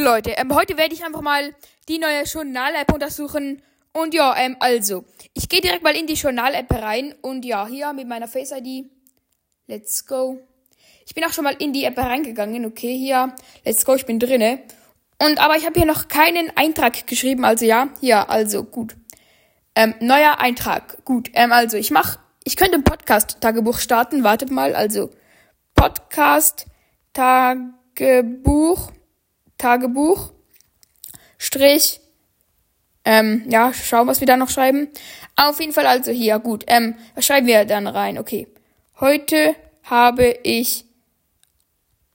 cool, Leute. Ähm, heute werde ich einfach mal die neue Journal-App untersuchen. Und ja, ähm, also, ich gehe direkt mal in die Journal-App rein. Und ja, hier mit meiner Face-ID. Let's go. Ich bin auch schon mal in die App reingegangen. Okay, hier. Let's go, ich bin drinne. Und aber ich habe hier noch keinen Eintrag geschrieben. Also ja, hier, also gut. Ähm, neuer Eintrag. Gut. Ähm, also ich mach, ich könnte ein Podcast-Tagebuch starten. Wartet mal. Also Podcast-Tagebuch. Tagebuch. Strich. Ähm, ja, schauen, was wir da noch schreiben. Auf jeden Fall also hier, gut. Ähm, was schreiben wir dann rein? Okay. Heute habe ich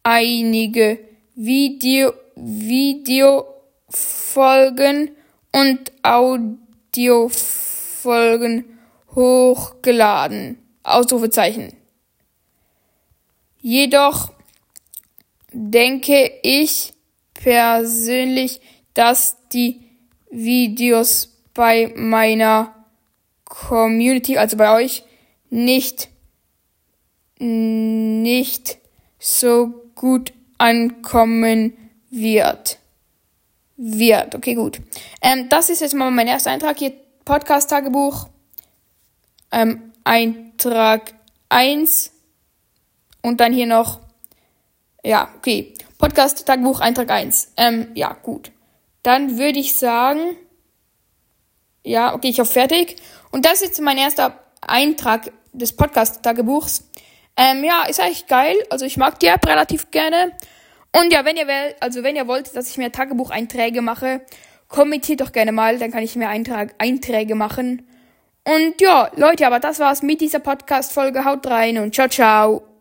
einige Video, Videofolgen und Audiofolgen hochgeladen. Ausrufezeichen. Jedoch denke ich persönlich, dass die Videos bei meiner Community, also bei euch, nicht, nicht so gut ankommen wird. Wird. Okay, gut. Ähm, das ist jetzt mal mein erster Eintrag hier. Podcast-Tagebuch. Ähm, Eintrag 1. Und dann hier noch. Ja, okay. Podcast-Tagebuch, Eintrag 1. Ähm, ja, gut. Dann würde ich sagen. Ja, okay, ich hoffe fertig. Und das ist jetzt mein erster Eintrag des Podcast-Tagebuchs. Ähm, ja, ist eigentlich geil. Also ich mag die App relativ gerne. Und ja, wenn ihr wollt, also wenn ihr wollt, dass ich mir Tagebucheinträge mache, kommentiert doch gerne mal, dann kann ich mir Eintrag, Einträge machen. Und ja, Leute, aber das war's mit dieser Podcast-Folge. Haut rein und ciao, ciao.